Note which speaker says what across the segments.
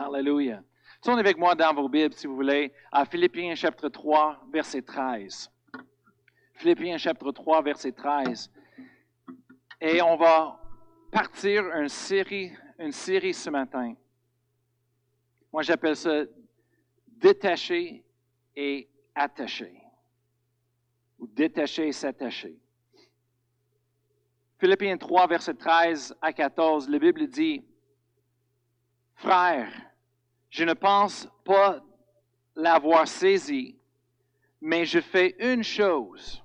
Speaker 1: Hallelujah. Tournez avec moi dans vos Bibles, si vous voulez, à Philippiens chapitre 3, verset 13. Philippiens chapitre 3, verset 13. Et on va partir une série, une série ce matin. Moi, j'appelle ça détacher et attacher. Ou détacher et s'attacher. Philippiens 3, verset 13 à 14, la Bible dit, Frère, je ne pense pas l'avoir saisi, mais je fais une chose,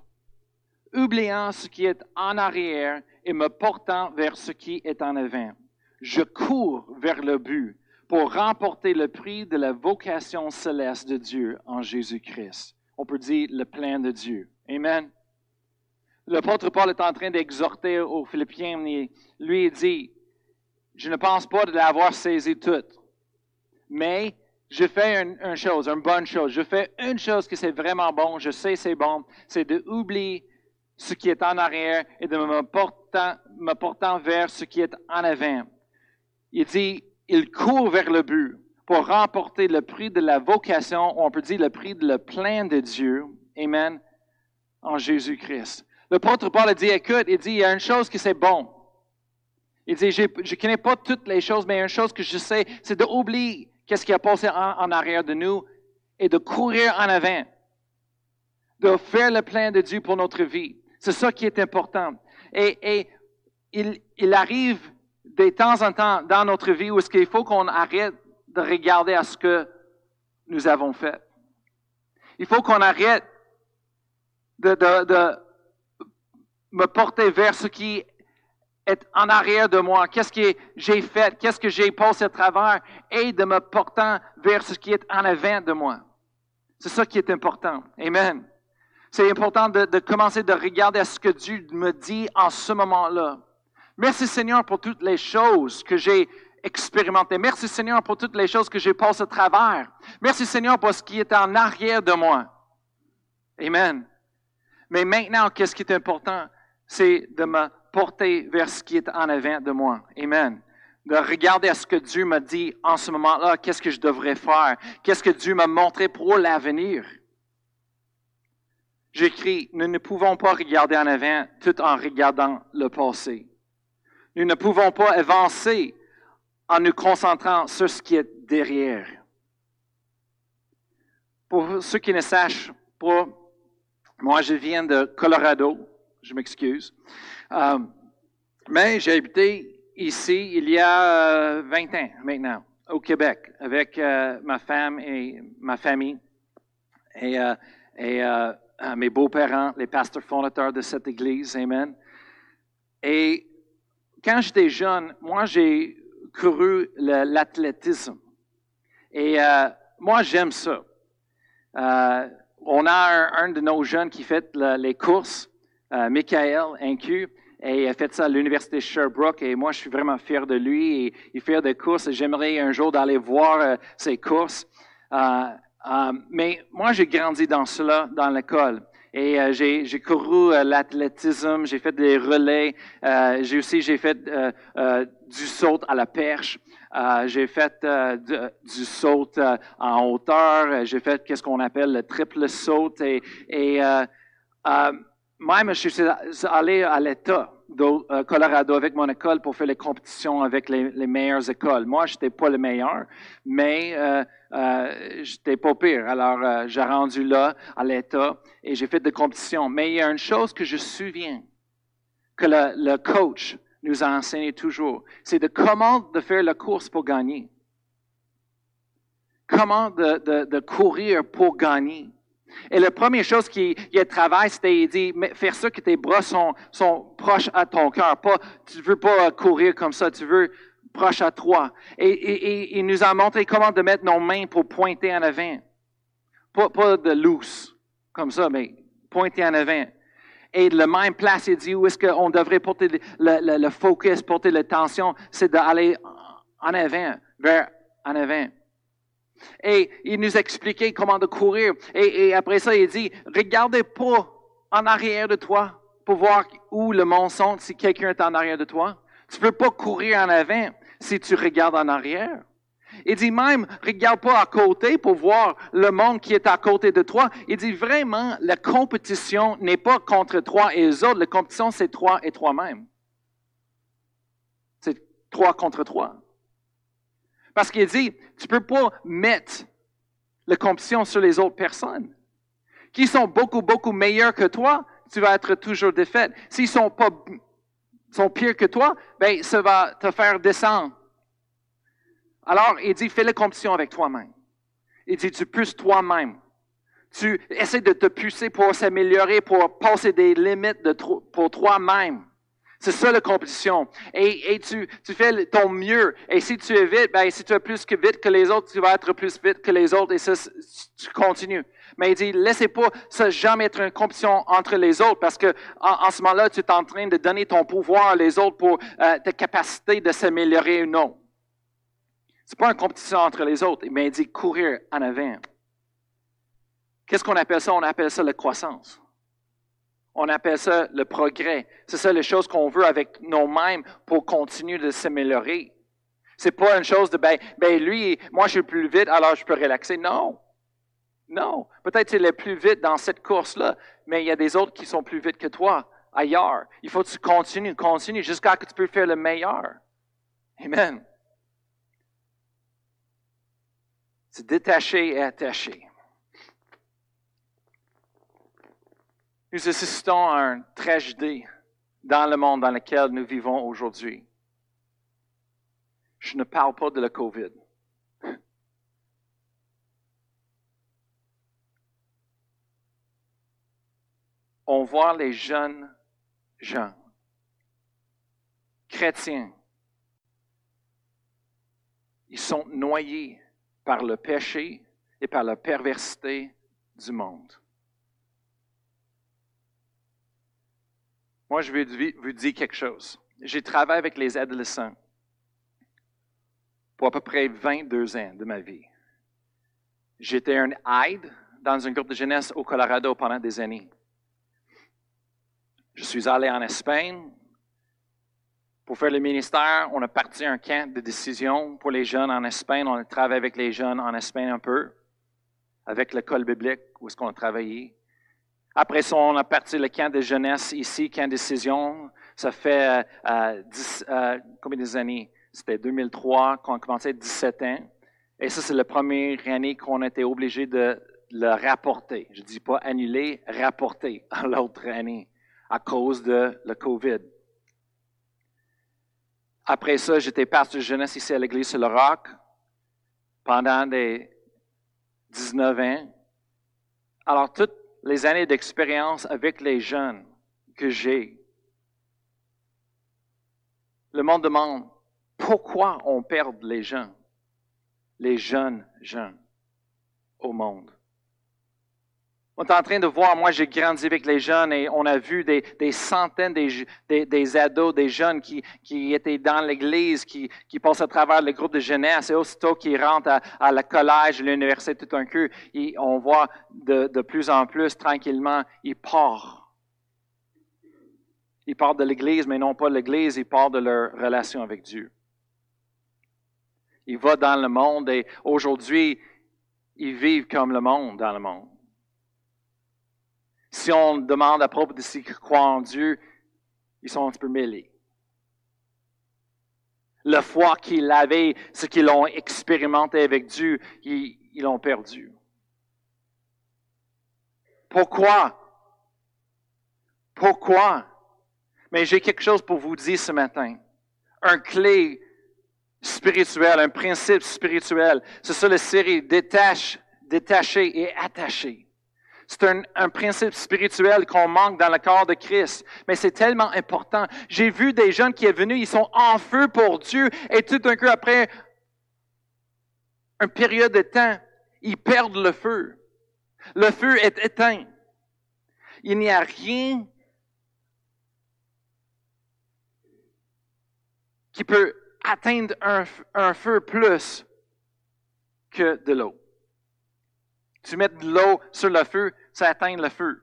Speaker 1: oubliant ce qui est en arrière et me portant vers ce qui est en avant. Je cours vers le but pour remporter le prix de la vocation céleste de Dieu en Jésus-Christ. On peut dire le plein de Dieu. Amen. L'apôtre Paul est en train d'exhorter aux Philippiens, lui il dit, je ne pense pas de l'avoir saisi toute, mais je fais une, chose, une bonne chose. Je fais une chose qui c'est vraiment bon, je sais c'est bon, c'est d'oublier ce qui est en arrière et de me portant, vers ce qui est en avant. Il dit, il court vers le but pour remporter le prix de la vocation, ou on peut dire le prix de le plein de Dieu. Amen. En Jésus-Christ. L'apôtre Paul a dit, écoute, il dit, il y a une chose qui c'est bon. Il dit, je ne connais pas toutes les choses, mais une chose que je sais, c'est d'oublier qu'est-ce qui a passé en, arrière de nous? Et de courir en avant. De faire le plein de Dieu pour notre vie. C'est ça qui est important. Et, et il, il, arrive de temps en temps dans notre vie où est-ce qu'il faut qu'on arrête de regarder à ce que nous avons fait. Il faut qu'on arrête de, de, de me porter vers ce qui est en arrière de moi, qu'est-ce que j'ai fait, qu'est-ce que j'ai passé à travers, et de me portant vers ce qui est en avant de moi. C'est ça qui est important. Amen. C'est important de, commencer de regarder à ce que Dieu me dit en ce moment-là. Merci Seigneur pour toutes les choses que j'ai expérimentées. Merci Seigneur pour toutes les choses que j'ai passées à travers. Merci Seigneur pour ce qui est en arrière de moi. Amen. Mais maintenant, qu'est-ce qui est important? c'est de me porter vers ce qui est en avant de moi. Amen. De regarder à ce que Dieu m'a dit en ce moment-là, qu'est-ce que je devrais faire, qu'est-ce que Dieu m'a montré pour l'avenir? J'écris, nous ne pouvons pas regarder en avant tout en regardant le passé. Nous ne pouvons pas avancer en nous concentrant sur ce qui est derrière. Pour ceux qui ne sachent pas, moi je viens de Colorado, je m'excuse. Euh, mais j'ai habité ici il y a 20 euh, ans maintenant, au Québec, avec euh, ma femme et ma famille et, mes beaux-parents, les pasteurs fondateurs de cette église. Amen. Et quand j'étais jeune, moi, j'ai couru l'athlétisme. Et moi, j'aime ça. on a un, de nos jeunes qui fait les courses Michael Incu, et il a fait ça à l'Université Sherbrooke, et moi, je suis vraiment fier de lui, et il fait des courses, et j'aimerais un jour d'aller voir euh, ses courses. Euh, mais moi, j'ai grandi dans cela, dans l'école. Et j'ai couru l'athlétisme, j'ai fait des relais, j'ai aussi j'ai fait du saut à la perche, j'ai fait du saut en hauteur, j'ai fait qu'est-ce qu'on appelle le triple saut et même, je suis allé à l'État de euh, Colorado avec mon école pour faire les compétitions avec les, meilleures écoles. Moi, je n'étais pas le meilleur, mais euh, euh, j'étais pas pire. Alors, euh, j'ai rendu là, à l'État, et j'ai fait des compétitions. Mais il y a une chose que je me souviens, que le, coach nous a enseigné toujours, c'est de comment de faire la course pour gagner. Comment de courir pour gagner. Et la première chose qu'il travaille, c'était il dit faire ça que tes bras sont, sont proches à ton cœur. Pas, tu veux pas courir comme ça, tu veux proche à toi. Et, il nous a montré comment de mettre nos mains pour pointer en avant. Pas, pas de loose, comme ça, mais pointer en avant. Et de la même place, il dit où est-ce qu'on devrait porter le, le, le focus, porter l'attention, c'est d'aller en avant, vers en avant. Et il nous expliquait comment de courir. Et, après ça, il dit, regardez pas en arrière de toi pour voir où le sont si quelqu'un est en arrière de toi. Tu peux pas courir en avant si tu regardes en arrière. Il dit même, regarde pas à côté pour voir le monde qui est à côté de toi. Il dit vraiment, la compétition n'est pas contre toi et les autres. La compétition, c'est toi et toi-même. C'est toi contre toi. Parce qu'il dit, tu peux pas mettre la compétition sur les autres personnes. Qui sont beaucoup, beaucoup meilleurs que toi, tu vas être toujours défaite. S'ils sont pas, sont pires que toi, ben, ça va te faire descendre. Alors, il dit, fais la compétition avec toi-même. Il dit, tu pousses toi-même. Tu essaies de te pousser pour s'améliorer, pour passer des limites pour toi-même. C'est ça la compétition. Et, tu, fais ton mieux. Et si tu es vite, ben, si tu es plus vite que les autres, tu vas être plus vite que les autres et ça, tu continues. Mais il dit, laissez pas ça jamais être une compétition entre les autres parce que en, ce moment-là, tu es en train de donner ton pouvoir à les autres pour euh, ta capacité de s'améliorer ou non. C'est pas une compétition entre les autres, mais il dit courir en avant. Qu'est-ce qu'on appelle ça? On appelle ça la croissance. On appelle ça le progrès. C'est ça les choses qu'on veut avec nous-mêmes pour continuer de s'améliorer. C'est pas une chose de, ben, ben, lui, moi je suis plus vite, alors je peux relaxer. Non. Non. Peut-être qu'il est plus vite dans cette course-là, mais il y a des autres qui sont plus vite que toi ailleurs. Il faut que tu continues, continues jusqu'à ce que tu peux faire le meilleur. Amen. C'est détaché et attaché. Nous assistons à une tragédie dans le monde dans lequel nous vivons aujourd'hui. Je ne parle pas de la COVID. On voit les jeunes gens, chrétiens, ils sont noyés par le péché et par la perversité du monde. Moi, je vais vous dire quelque chose. J'ai travaillé avec les adolescents pour à peu près 22 ans de ma vie. J'étais un aide dans un groupe de jeunesse au Colorado pendant des années. Je suis allé en Espagne pour faire le ministère. On a parti un camp de décision pour les jeunes en Espagne. On a travaillé avec les jeunes en Espagne un peu, avec l'école biblique où est-ce qu'on a travaillé. Après ça, on a parti le camp de jeunesse ici, camp décision. Ça fait euh, euh, combien d'années? C'était 2003 qu'on a commencé, 17 ans. Et ça, c'est la première année qu'on a été obligé de le rapporter. Je ne dis pas annuler, rapporter à l'autre année à cause de la COVID. Après ça, j'étais pasteur de jeunesse ici à l'église sur le Roc pendant des 19 ans. Alors, toutes les années d'expérience avec les jeunes que j'ai, le monde demande pourquoi on perd les gens, les jeunes jeunes au monde. On est en train de voir, moi j'ai grandi avec les jeunes et on a vu des, centaines des, des, ados, des jeunes qui, étaient dans l'église, qui, passent à travers le groupe de jeunesse et aussitôt qu'ils rentrent à, la collège, l'université, tout un coup, et on voit de, de plus en plus tranquillement, ils partent. Ils partent de l'église, mais non pas l'église, ils partent de leur relation avec Dieu. Ils vont dans le monde et aujourd'hui, ils vivent comme le monde dans le monde. Si on demande à propos de ceux qui croient en Dieu, ils sont un peu mêlés. La foi qu'ils avaient, ce qu'ils ont expérimenté avec Dieu, ils l'ont perdu. Pourquoi? Pourquoi? Mais j'ai quelque chose pour vous dire ce matin. Un clé spirituel, un principe spirituel. C'est ça la série détache, détaché et attaché. C'est un, principe spirituel qu'on manque dans le corps de Christ. Mais c'est tellement important. J'ai vu des jeunes qui sont venus, ils sont en feu pour Dieu, et tout d'un coup, après une période de temps, ils perdent le feu. Le feu est éteint. Il n'y a rien qui peut atteindre un feu plus que de l'eau. Tu mets de l'eau sur le feu, ça atteint le feu.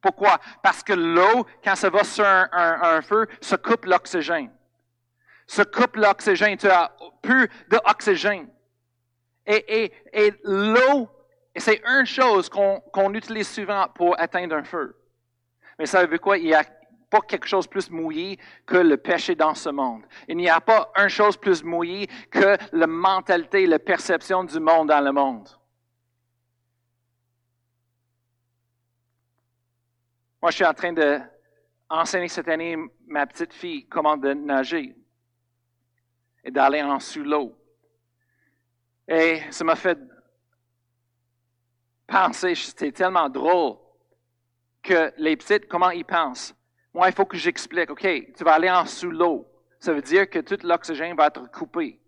Speaker 1: Pourquoi? Parce que l'eau, quand ça va sur un, feu, se coupe l'oxygène. Se coupe l'oxygène. Tu as plus d'oxygène. Et, l'eau, c'est une chose qu'on utilise souvent pour atteindre un feu. Mais ça veut quoi? Il n'y a pas quelque chose de plus mouillé que le péché dans ce monde. Il n'y a pas une chose plus mouillée que la mentalité, la perception du monde dans le monde. Moi, je suis en train d'enseigner cette année ma petite fille comment de nager et d'aller en sous l'eau. Et ça m'a fait penser, c'était tellement drôle que les petites, comment ils pensent? Moi, il faut que j'explique, OK, tu vas aller en sous l'eau. Ça veut dire que tout l'oxygène va être coupé.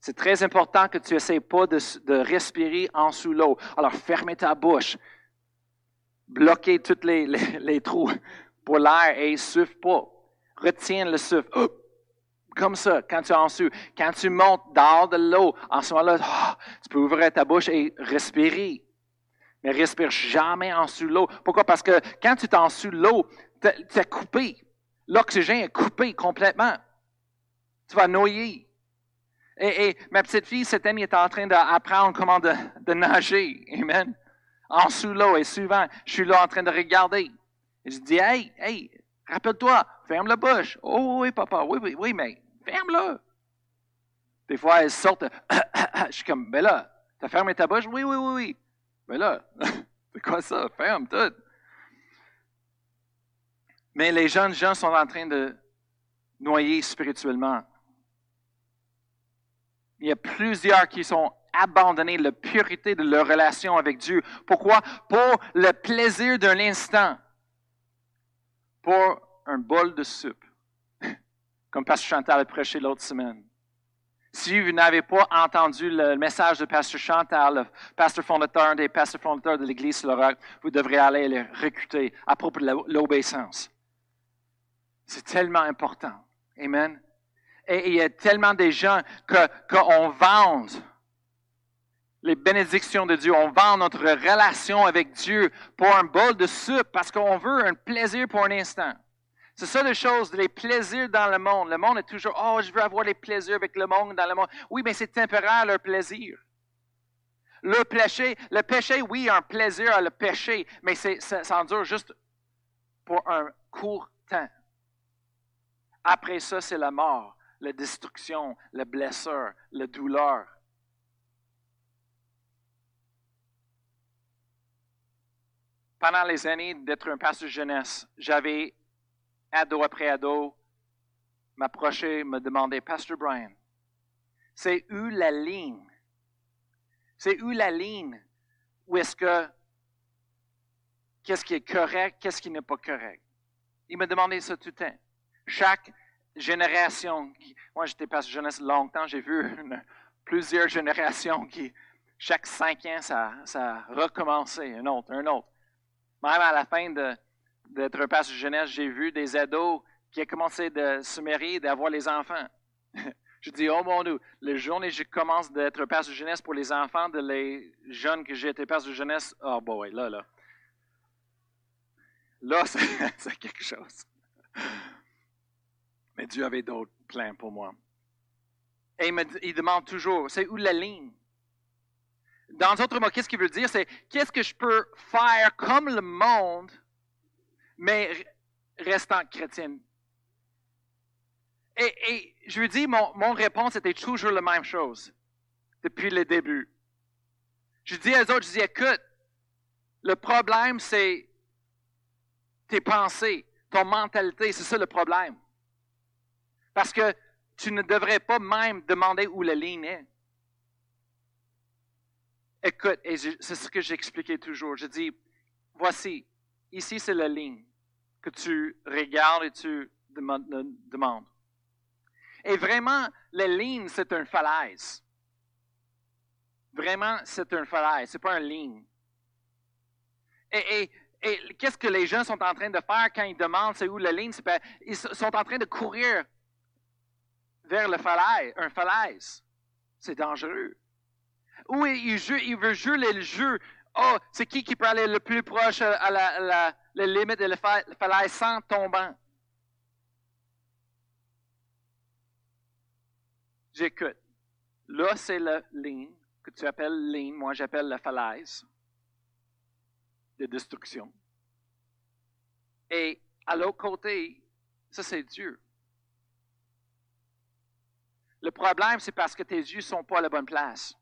Speaker 1: C'est très important que tu n'essaies pas de, de, respirer en sous l'eau. Alors, fermez ta bouche. Bloquez tous les, les, trous pour l'air et souffle pas. Retiens le souffle. Comme ça, quand tu es en dessous. Quand tu montes dehors de l'eau, en ce moment-là, ah, tu peux ouvrir ta bouche et respirer. Mais respire jamais en dessous de l'eau. Pourquoi? Parce que quand tu es en dessous de l'eau, tu es coupé. L'oxygène est coupé complètement. Tu vas noyer. Et, ma petite fille, cette année, est en train d'apprendre comment de, nager. Amen. En sous l'eau. Et souvent, je suis là en train de regarder. Et je dis, hey, hey, rappelle-toi, ferme la bouche. Oh oui, papa, oui, oui, oui, mais ferme-le. Des fois, elles sortent, je suis comme, ben là, t'as fermé ta bouche? Oui, oui, oui, oui. Ben là, c'est quoi ça? Ferme tout. Mais les jeunes gens sont en train de noyer spirituellement. Il y a plusieurs qui sont abandonnés la pureté de leur relation avec Dieu. Pourquoi? Pour le plaisir d'un instant. Pour un bol de soupe comme Pasteur Chantal a prêché l'autre semaine. Si vous n'avez pas entendu le message de Pasteur Chantal, le pasteur fondateur des pasteurs fondateurs de l'Église sur vous devrez aller le recruter à propos de l'obéissance. C'est tellement important. Amen. Et il y a tellement de gens qu'on vend les bénédictions de Dieu, on vend notre relation avec Dieu pour un bol de soupe parce qu'on veut un plaisir pour un instant. C'est ça les choses, les plaisirs dans le monde. Le monde est toujours, oh, je veux avoir les plaisirs avec le monde dans le monde. Oui, mais c'est temporaire leur plaisir. Le péché, le péché, oui, un plaisir à le péché, mais ça, ça dure juste pour un court temps. Après ça, c'est la mort, la destruction, la blessure, la douleur. Pendant les années d'être un pasteur jeunesse, j'avais ado après ado, m'approcher, me demander, Pastor Brian, c'est où la ligne? C'est où la ligne où est-ce que qu'est-ce qui est correct, qu'est-ce qui n'est pas correct? Il me demandait ça tout le temps. Chaque génération, moi j'étais pasteur jeunesse longtemps, j'ai vu plusieurs générations qui, chaque cinq ans, ça, ça a recommencé, un autre, un autre. Même à la fin de, pasteur jeunesse, j'ai vu des ados qui ont commencé de se marier, d'avoir les enfants. je dis, oh mon Dieu, le jour où je commence d'être pasteur jeunesse pour les enfants de les jeunes que j'ai été pasteur jeunesse, oh boy, là, là. Là, c'est quelque chose. Mais Dieu avait d'autres plans pour moi. Et il, me, il demande toujours, c'est où la ligne? Dans d'autres mots, qu'est-ce qu'il veut dire? C'est qu'est-ce que je peux faire comme le monde mais restant chrétienne. Et, je lui dis, mon, mon réponse était toujours la même chose depuis le début. Je dis aux autres, je dis, écoute, le problème, c'est tes pensées, ton mentalité, c'est ça le problème. Parce que tu ne devrais pas même demander où la ligne est. Écoute, c'est ce que j'expliquais toujours. Je dis, voici, ici c'est la ligne que tu regardes et tu demandes. Et vraiment, la ligne, c'est une falaise. Vraiment, c'est une falaise, c'est pas une ligne. Et, qu'est-ce que les gens sont en train de faire quand ils demandent c'est où la ligne? Ils sont en train de courir vers le falaise, un falaise. C'est dangereux. Ils, ils veulent jouer le jeu. Oh, c'est qui qui peut aller le plus proche à la les limites de la falaise sans tombant? J'écoute. Là, c'est la ligne que tu appelles ligne, moi j'appelle la falaise de destruction. Et à l'autre côté, ça c'est Dieu. Le problème, c'est parce que tes yeux ne sont pas à la bonne place.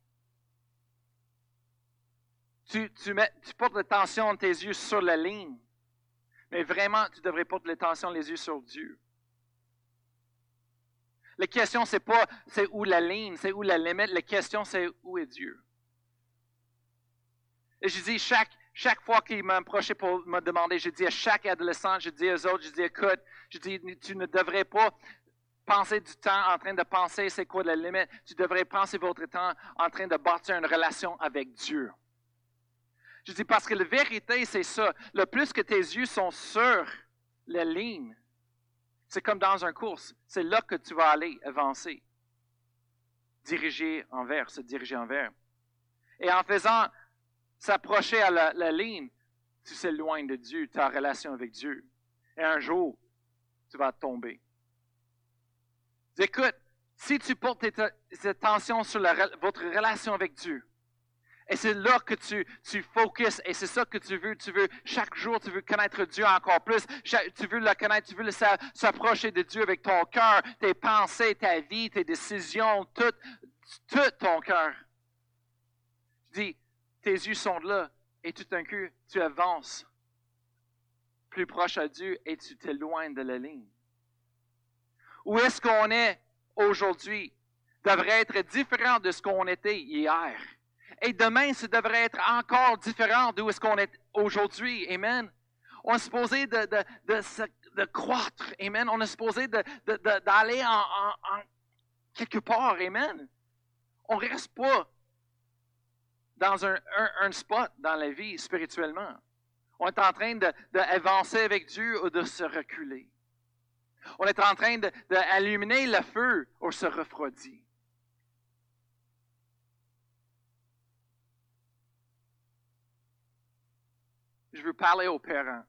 Speaker 1: Tu, tu, mets, tu portes de tes yeux sur la ligne, mais vraiment, tu devrais porter l'attention les yeux sur Dieu. La question, c'est pas c'est où la ligne, c'est où la limite. La question, c'est où est Dieu. Et je dis, chaque, chaque fois qu'il m'a approché pour me demander, je dis à chaque adolescent, je dis aux autres, je dis, écoute, je dis, tu ne devrais pas penser du temps en train de penser c'est quoi la limite. Tu devrais penser votre temps en train de bâtir une relation avec Dieu. Je dis parce que la vérité, c'est ça. Le plus que tes yeux sont sur la ligne, c'est comme dans un course. C'est là que tu vas aller avancer. Diriger envers, se diriger envers. Et en faisant s'approcher à la, ligne, tu s'éloignes de Dieu, ta relation avec Dieu. Et un jour, tu vas tomber. Écoute, si tu portes tes, attentions sur votre relation avec Dieu, et c'est là que tu, tu focuses et c'est ça que tu veux. Tu veux, chaque jour, tu veux connaître Dieu encore plus. tu veux le connaître, tu veux s'approcher de Dieu avec ton cœur, tes pensées, ta vie, tes décisions, tout, tout ton cœur. Je dis, tes yeux sont là et tout d'un coup, tu avances plus proche à Dieu et tu t'éloignes de la ligne. Où est-ce qu'on est aujourd'hui? Devrait être différent de ce qu'on était hier. Et demain, ça devrait être encore différent d'où est-ce qu'on est aujourd'hui. Amen. On est supposé de, de, de, croître. Amen. On est supposé d'aller en, quelque part. Amen. On ne reste pas dans un, spot dans la vie spirituellement. On est en train d'avancer avec Dieu ou de se reculer. On est en train d'allumer le feu ou se refroidit. Je veux parler aux parents.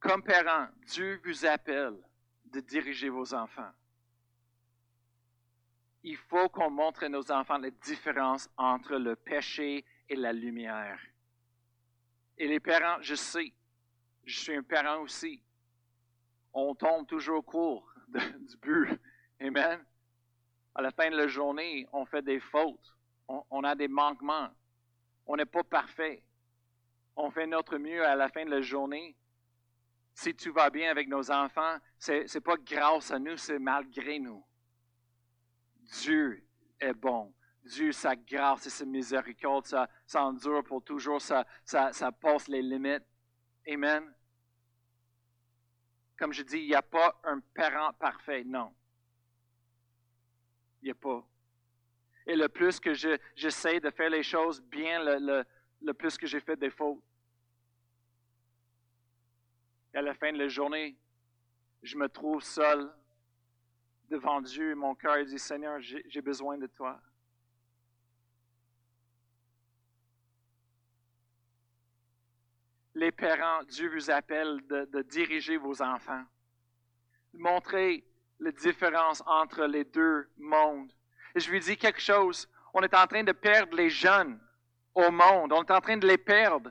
Speaker 1: Comme parents, Dieu vous appelle de diriger vos enfants. Il faut qu'on montre à nos enfants la différence entre le péché et la lumière. Et les parents, je sais, je suis un parent aussi. On tombe toujours court du but. Amen. À la fin de la journée, on fait des fautes. on a des manquements. On n'est pas parfait on fait notre mieux à la fin de la journée. Si tout va bien avec nos enfants, ce n'est pas grâce à nous, c'est malgré nous. Dieu est bon. Dieu, sa grâce et sa miséricorde, ça, endure pour toujours, ça passe les limites. Amen. Comme je dis, il n'y a pas un parent parfait, non. Il n'y a pas. Et le plus que j'essaie de faire les choses bien, le, le, le plus que j'ai fait des fautes. À la fin de la journée, je me trouve seul devant Dieu et mon cœur dit, Seigneur, j'ai besoin de toi. Les parents, Dieu vous appelle de, de diriger vos enfants, de montrer la différence entre les deux mondes. Et je lui dis quelque chose, on est en train de perdre les jeunes au monde, on est en train de les perdre.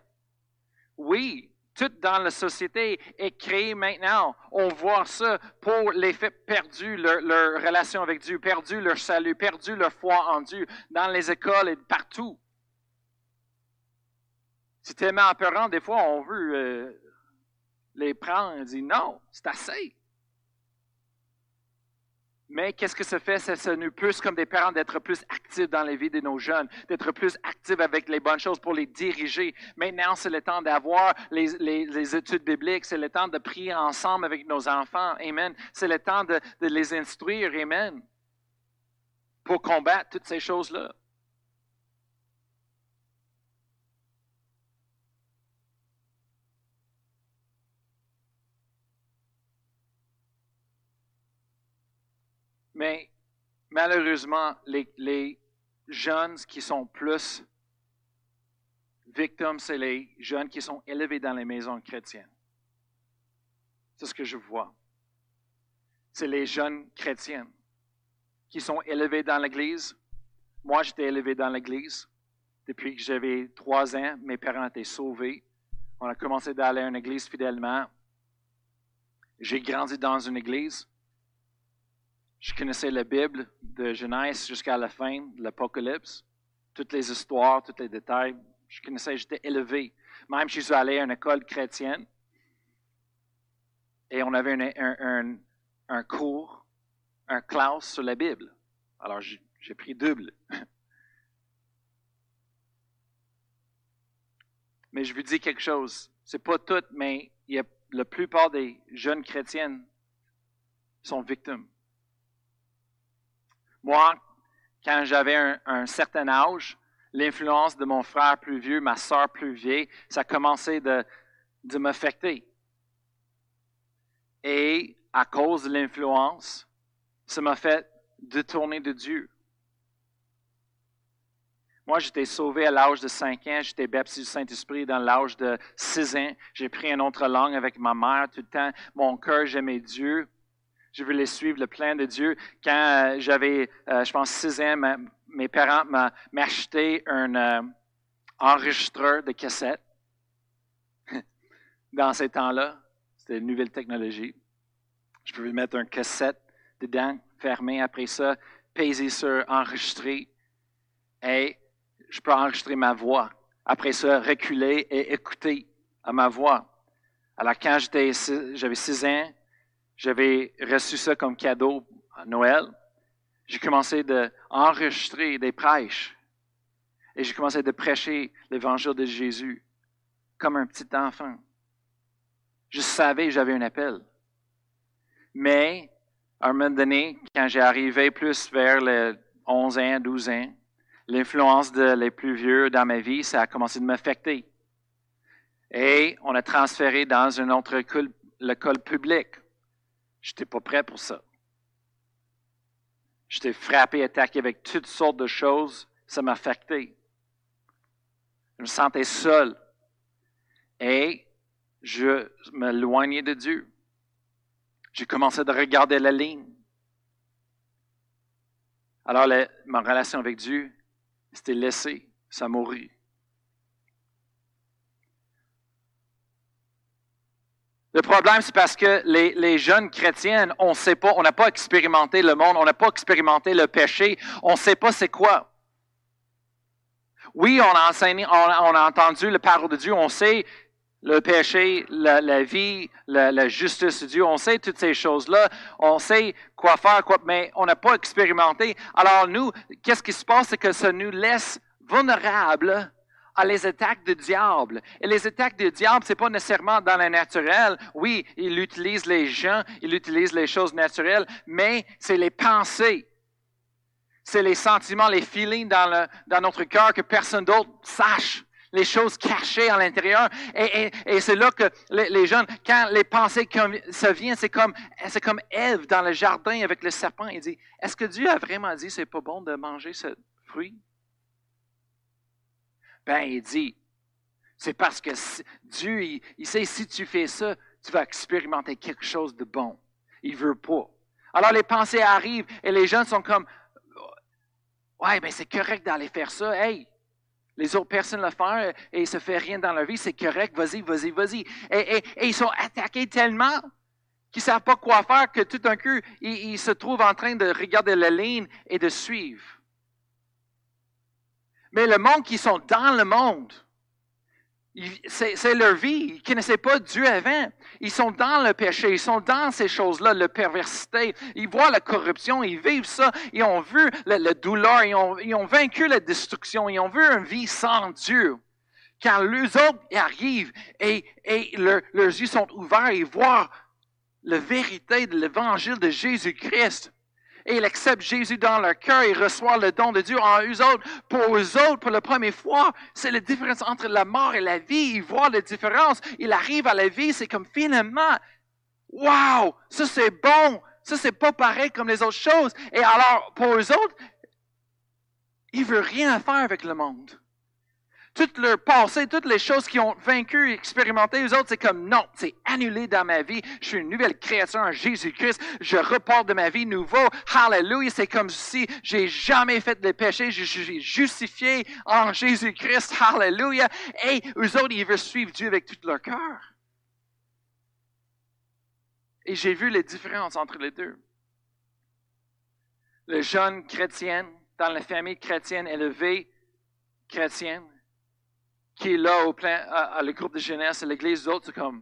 Speaker 1: Oui, tout dans la société est créé maintenant. On voit ça pour les faits perdus leur, relation avec Dieu, perdu leur salut, perdu leur foi en Dieu, dans les écoles et partout. C'est tellement apparent, des fois, on veut euh, les prendre et dire non, c'est assez. Mais qu'est-ce que ça fait? Ça, nous pousse comme des parents d'être plus actifs dans la vie de nos jeunes, d'être plus actifs avec les bonnes choses pour les diriger. Maintenant, c'est le temps d'avoir les, études bibliques, c'est le temps de prier ensemble avec nos enfants. Amen. C'est le temps de, de les instruire. Amen. Pour combattre toutes ces choses-là. Mais malheureusement, les, jeunes qui sont plus victimes, c'est les jeunes qui sont élevés dans les maisons chrétiennes. C'est ce que je vois. C'est les jeunes chrétiennes qui sont élevés dans l'Église. moi, j'étais élevé dans l'Église. Depuis que j'avais trois ans, mes parents étaient sauvés. On a commencé d'aller à une église fidèlement. J'ai grandi dans une église. Je connaissais la Bible de Genèse jusqu'à la fin de l'Apocalypse. Toutes les histoires, tous les détails. Je connaissais, j'étais élevé. Même je suis allé à une école chrétienne. Et on avait un, un cours, un classe sur la Bible. Alors, j'ai pris double. Mais je vous dis quelque chose. C'est pas tout, mais la plupart des jeunes chrétiennes sont victimes. Moi, quand j'avais un, certain âge, l'influence de mon frère plus vieux, ma soeur plus vieille, ça a commencé de, de m'affecter. Et à cause de l'influence, ça m'a fait détourner de Dieu. Moi, j'étais sauvé à l'âge de 5 ans. J'étais baptisé du Saint-Esprit dans l'âge de 6 ans. J'ai pris une autre langue avec ma mère tout le temps. Mon cœur, j'aimais Dieu. Je voulais suivre le plan de Dieu. Quand euh, j'avais, euh, je pense, 6 ans, mes parents m'achetaient un euh, enregistreur de cassettes. dans ces temps-là, c'était une nouvelle technologie. Je pouvais mettre un cassette dedans, fermer après ça, peser sur enregistrer. Et je peux enregistrer ma voix. Après ça, reculer et écouter à ma voix. Alors, quand j'avais six ans, j'avais reçu ça comme cadeau à Noël. J'ai commencé à enregistrer des prêches. Et j'ai commencé à prêcher l'évangile de Jésus comme un petit enfant. Je savais que j'avais un appel. Mais, à un moment donné, quand j'ai arrivé plus vers les 11 ans, 12 ans, l'influence de les plus vieux dans ma vie, ça a commencé de m'affecter. Et on a transféré dans une autre école, l'école publique. Je n'étais pas prêt pour ça. J'étais frappé, attaqué avec toutes sortes de choses. Ça m'a affecté. Je me sentais seul. Et je m'éloignais de Dieu. J'ai commencé à regarder la ligne. Alors, ma relation avec Dieu c'était laissé, ça mourit. Le problème, c'est parce que les, jeunes chrétiennes, on ne sait pas, on n'a pas expérimenté le monde, on n'a pas expérimenté le péché, on ne sait pas c'est quoi. Oui, on a enseigné, on, a entendu le parole de Dieu, on sait le péché, la, vie, la, justice de Dieu, on sait toutes ces choses-là, on sait quoi faire, quoi, mais on n'a pas expérimenté. Alors nous, qu'est-ce qui se passe, c'est que ça nous laisse vulnérables à les attaques du diable. Et les attaques du diable, c'est pas nécessairement dans le naturel. Oui, il utilise les gens, il utilise les choses naturelles, mais c'est les pensées. C'est les sentiments, les feelings dans, le, notre cœur que personne d'autre sache les choses cachées à l'intérieur. Et, c'est là que les, jeunes, quand les pensées se viennent, c'est comme, c'est comme Ève dans le jardin avec le serpent. Il dit, est-ce que Dieu a vraiment dit c'est pas bon de manger ce fruit? Ben, il dit, c'est parce que Dieu, il, sait, si tu fais ça, tu vas expérimenter quelque chose de bon. Il veut pas. Alors les pensées arrivent et les jeunes sont comme, ouais, ben c'est correct d'aller faire ça. Hey, les autres personnes le font et il se fait rien dans leur vie, c'est correct, vas-y, vas-y, vas-y. Et, ils sont attaqués tellement qu'ils ne savent pas quoi faire que tout d'un coup, ils, se trouvent en train de regarder la ligne et de suivre. Mais le monde qui sont dans le monde, c'est leur vie. Ils ne connaissaient pas Dieu avant. Ils sont dans le péché. Ils sont dans ces choses-là, la perversité. Ils voient la corruption. Ils vivent ça. Ils ont vu la, douleur. Ils ont, vaincu la destruction. Ils ont vu une vie sans Dieu. Quand les autres arrivent et, leurs yeux sont ouverts, ils voient la vérité de l'évangile de Jésus-Christ et ils acceptent Jésus dans leur cœur, ils reçoivent le don de Dieu en eux autres. Pour eux autres, pour la première fois, c'est la différence entre la mort et la vie. Ils voient la différence. Ils arrivent à la vie, c'est comme finalement, wow, ça c'est bon. Ça c'est pas pareil comme les autres choses. Et alors, pour eux autres, ils veulent rien faire avec le monde. Tout leur passé, toutes les choses qu'ils ont vaincu, expérimenté, les autres, c'est comme non, c'est annulé dans ma vie. Je suis une nouvelle créature en Jésus-Christ. Je repars de ma vie nouveau. Hallelujah. C'est comme si j'ai jamais fait de péché. Je suis justifié en Jésus-Christ. Hallelujah. Et eux autres, ils veulent suivre Dieu avec tout leur cœur. Et j'ai vu les différences entre les deux. Le jeune chrétien dans la famille chrétienne élevée, chrétienne, qui est là au plein, à, le groupe de jeunesse, à l'église, d'autres, c'est comme.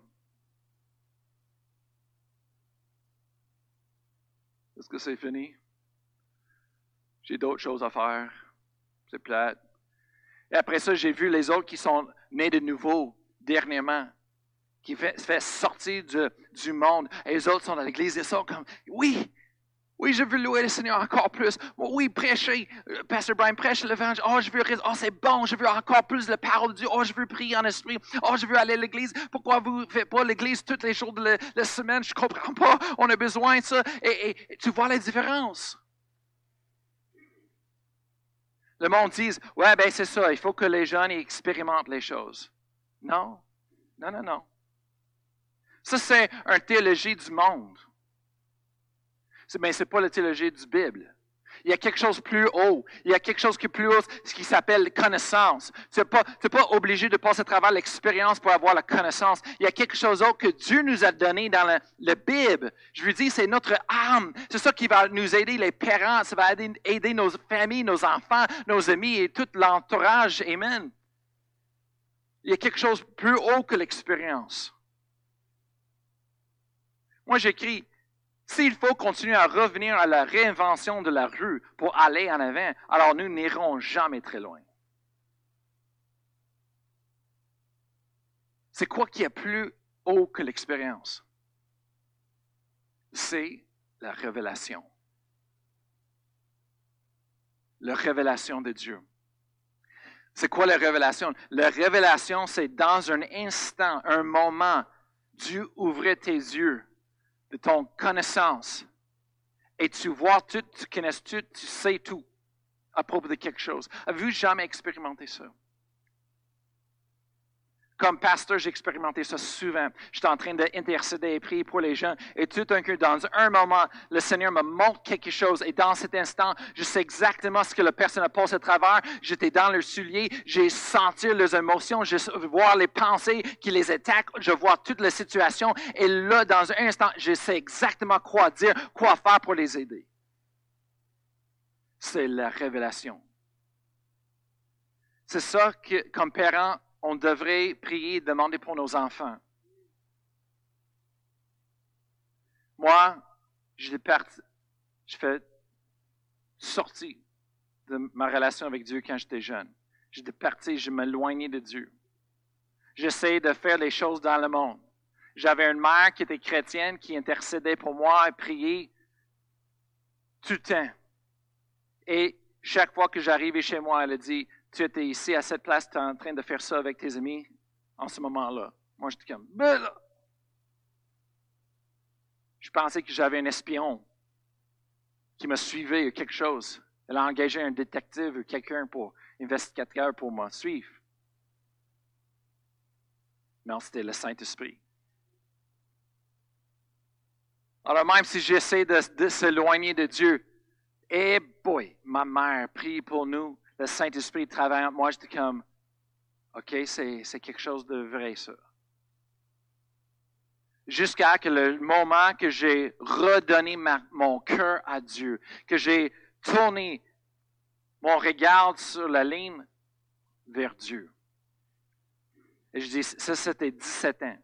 Speaker 1: Est-ce que c'est fini? J'ai d'autres choses à faire. C'est plate. Et après ça, j'ai vu les autres qui sont nés de nouveau dernièrement, qui fait, fait sortir du, du monde. Et les autres sont dans l'église et sont comme, oui, oui, je veux louer le Seigneur encore plus. Oui, prêcher. Euh, Pasteur Brian prêche l'évangile. Oh, je veux. Oh, c'est bon. Je veux encore plus la parole de Dieu. Oh, je veux prier en esprit. Oh, je veux aller à l'église. Pourquoi vous ne faites pas l'église toutes les jours de la, semaine? Je ne comprends pas. On a besoin de ça. Et, tu vois la différence. Le monde dit, ouais, ben c'est ça. Il faut que les jeunes expérimentent les choses. Non. Non, non, non. Ça, c'est une théologie du monde mais ce n'est pas la théologie du Bible. Il y a quelque chose plus haut. Il y a quelque chose qui est plus haut, ce qui s'appelle connaissance. Tu n'es pas, pas, obligé de passer à travers l'expérience pour avoir la connaissance. Il y a quelque chose d'autre que Dieu nous a donné dans le, Bible. Je veux dire, c'est notre âme. C'est ça qui va nous aider, les parents. Ça va aider nos familles, nos enfants, nos amis et tout l'entourage. Amen. Il y a quelque chose plus haut que l'expérience. Moi, j'écris s'il faut continuer à revenir à la réinvention de la rue pour aller en avant, alors nous n'irons jamais très loin. C'est quoi qui est plus haut que l'expérience? C'est la révélation. La révélation de Dieu. C'est quoi la révélation? La révélation, c'est dans un instant, un moment, Dieu ouvrait tes yeux de ton connaissance. Et tu vois tout, tu connais tout, tu sais tout à propos de quelque chose. Avez-vous jamais expérimenté ça? Comme pasteur, j'ai expérimenté ça souvent. J'étais en train d'intercéder et prier pour les gens. Et tout d'un coup, dans un moment, le Seigneur me montre quelque chose. Et dans cet instant, je sais exactement ce que la personne a passé à travers. J'étais dans le soulier. J'ai senti les émotions. Je vois les pensées qui les attaquent. Je vois toute la situation. Et là, dans un instant, je sais exactement quoi dire, quoi faire pour les aider. C'est la révélation. C'est ça que, comme parent, on devrait prier et demander pour nos enfants. Moi, je je fais sortie de ma relation avec Dieu quand j'étais jeune. J'étais parti, je m'éloignais de Dieu. J'essayais de faire les choses dans le monde. J'avais une mère qui était chrétienne, qui intercédait pour moi et priait tout le temps. Et chaque fois que j'arrivais chez moi, elle a dit, tu étais ici à cette place, tu es en train de faire ça avec tes amis en ce moment-là. Moi, j'étais comme, ben Je pensais que j'avais un espion qui me suivait ou quelque chose. Elle a engagé un détective ou quelqu'un pour, investigateur pour me suivre. Non, c'était le Saint-Esprit. Alors même si j'essaie de, de s'éloigner de Dieu, eh boy, ma mère prie pour nous le Saint-Esprit travaille en moi, j'étais comme, OK, c'est quelque chose de vrai, ça. Jusqu'à que le moment que j'ai redonné mon cœur à Dieu, que j'ai tourné mon regard sur la ligne vers Dieu. Et je dis, ça, c'était 17 ans.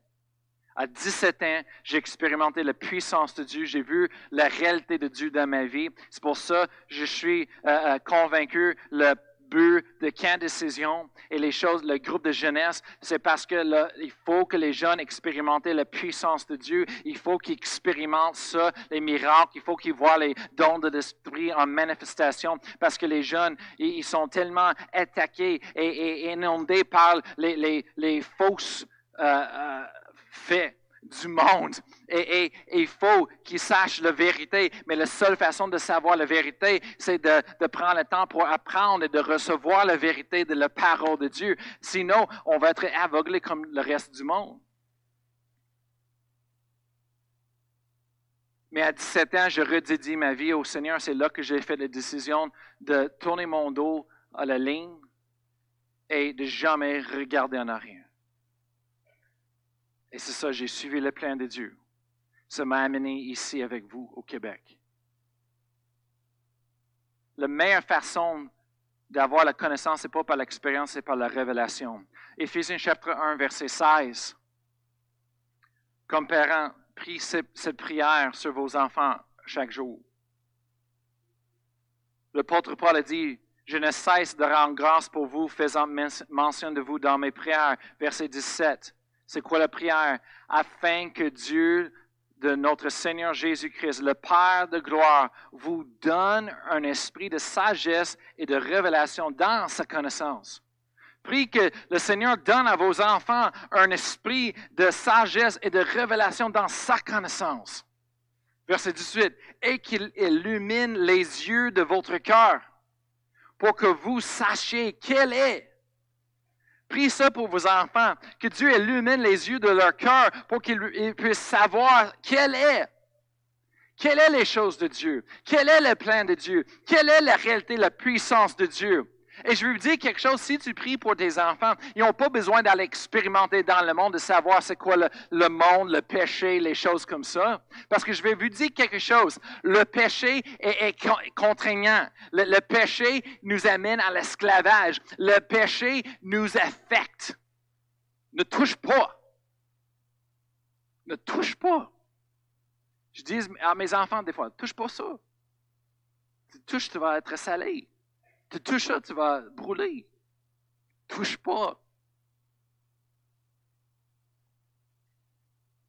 Speaker 1: À 17 ans, j'ai expérimenté la puissance de Dieu, j'ai vu la réalité de Dieu dans ma vie. C'est pour ça que je suis euh, euh, convaincu, le but de camp décision et les choses, le groupe de jeunesse, c'est parce que il faut que les jeunes expérimentent la puissance de Dieu. Il faut qu'ils expérimentent ça, les miracles. Il faut qu'ils voient les dons de l'esprit en manifestation parce que les jeunes, ils sont tellement attaqués et, inondés par les, les, les fausses euh, euh, faits du monde. Et, il faut qu'ils sachent la vérité. Mais la seule façon de savoir la vérité, c'est de, de, prendre le temps pour apprendre et de recevoir la vérité de la parole de Dieu. Sinon, on va être aveuglé comme le reste du monde. Mais à 17 ans, je redédie ma vie au Seigneur. C'est là que j'ai fait la décision de tourner mon dos à la ligne et de jamais regarder en arrière. Et c'est ça, j'ai suivi le plan de Dieu. Ça m'a amené ici avec vous au Québec. La meilleure façon d'avoir la connaissance, ce n'est pas par l'expérience, c'est par la révélation. Éphésiens chapitre 1, verset 16. Comme parents, priez cette prière sur vos enfants chaque jour. Le L'apôtre Paul a dit, je ne cesse de rendre grâce pour vous, faisant mention de vous dans mes prières. Verset 17. C'est quoi la prière? Afin que Dieu de notre Seigneur Jésus-Christ, le Père de gloire, vous donne un esprit de sagesse et de révélation dans sa connaissance. Prie que le Seigneur donne à vos enfants un esprit de sagesse et de révélation dans sa connaissance. Verset 18. Et qu'il illumine les yeux de votre cœur pour que vous sachiez quel est. Prie ça pour vos enfants, que Dieu illumine les yeux de leur cœur pour qu'ils puissent savoir quel est. Quelles sont les choses de Dieu? Quel est le plan de Dieu? Quelle est la réalité, la puissance de Dieu? Et je vais vous dire quelque chose, si tu pries pour tes enfants, ils n'ont pas besoin d'aller expérimenter dans le monde, de savoir c'est quoi le, monde, le péché, les choses comme ça. Parce que je vais vous dire quelque chose, le péché est, contraignant. Le, péché nous amène à l'esclavage. Le péché nous affecte. Ne touche pas. Ne touche pas. Je dis à mes enfants des fois, touche pas ça. Tu touches, tu vas être salé. Tu touches ça, tu vas brûler. Touche pas.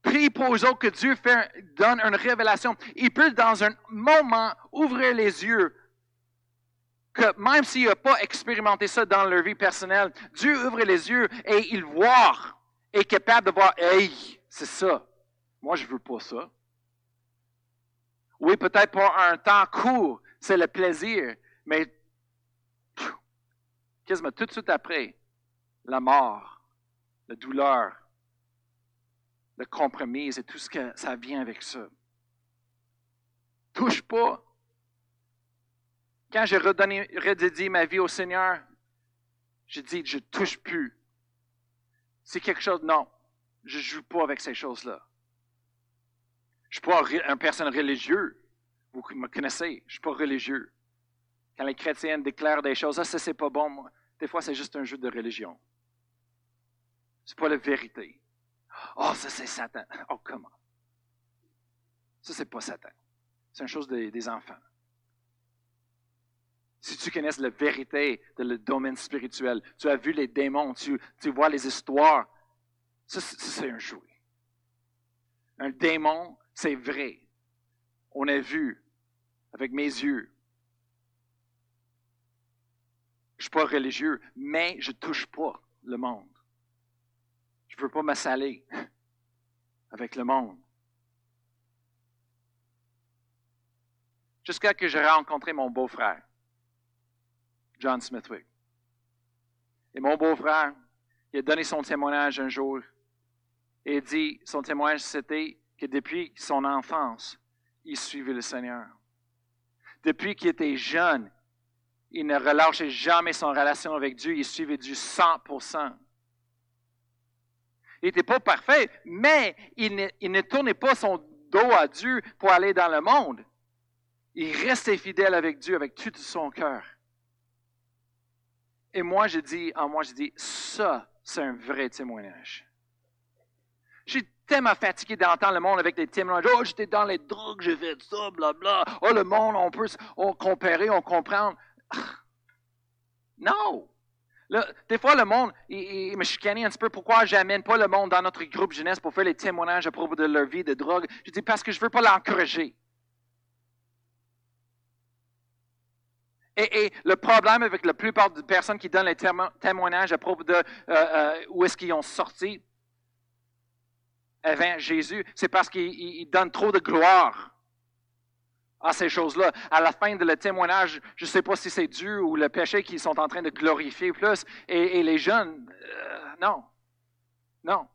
Speaker 1: Prie pour autres que Dieu donne une révélation. Il peut, dans un moment, ouvrir les yeux. Que même s'il n'a pas expérimenté ça dans leur vie personnelle, Dieu ouvre les yeux et il voit, est capable de voir, hey, c'est ça. Moi, je ne veux pas ça. Oui, peut-être pour un temps court, c'est le plaisir, mais tout de suite après, la mort, la douleur, le compromis et tout ce que ça vient avec ça. Touche pas. Quand j'ai redonné, redédié ma vie au Seigneur, j'ai dit, je touche plus. C'est quelque chose, non, je joue pas avec ces choses-là. Je ne suis pas une personne religieuse. Vous me connaissez, je ne suis pas religieux. Quand les chrétiens déclarent des choses, ah, ça, c'est pas bon, moi. Des fois, c'est juste un jeu de religion. C'est pas la vérité. Oh, ça, c'est Satan. Oh, comment? Ça, c'est pas Satan. C'est une chose des, enfants. Si tu connais la vérité de le domaine spirituel, tu as vu les démons, tu, tu vois les histoires, ça, c'est un jouet. Un démon, c'est vrai. On a vu avec mes yeux je suis pas religieux, mais je touche pas le monde. Je veux pas m'assaler avec le monde. Jusqu'à que j'ai rencontré mon beau-frère, John Smithwick. Et mon beau-frère, il a donné son témoignage un jour. Et dit, son témoignage, c'était que depuis son enfance, il suivait le Seigneur. Depuis qu'il était jeune, il ne relâchait jamais son relation avec Dieu, il suivait Dieu 100%. Il n'était pas parfait, mais il ne, il ne tournait pas son dos à Dieu pour aller dans le monde. Il restait fidèle avec Dieu avec tout son cœur. Et moi, je dis, en moi, je dis, ça, c'est un vrai témoignage. Je suis tellement fatigué d'entendre le monde avec des témoignages. Oh, j'étais dans les drogues, j'ai fait ça, blablabla. Oh, le monde, on peut on comparer, on comprend. Non! des fois, le monde, il, me chicanait un petit peu. Pourquoi j'amène pas le monde dans notre groupe jeunesse pour faire les témoignages à propos de leur vie de drogue? Je dis parce que je veux pas l'encourager. Et, le problème avec la plupart des personnes qui donnent les témoignages à propos de euh, euh, où est-ce qu'ils ont sorti, avant Jésus, c'est parce qu'il donne trop de gloire à ces choses-là. À la fin de le témoignage, je ne sais pas si c'est Dieu ou le péché qu'ils sont en train de glorifier plus. Et, les jeunes, euh, non. Non.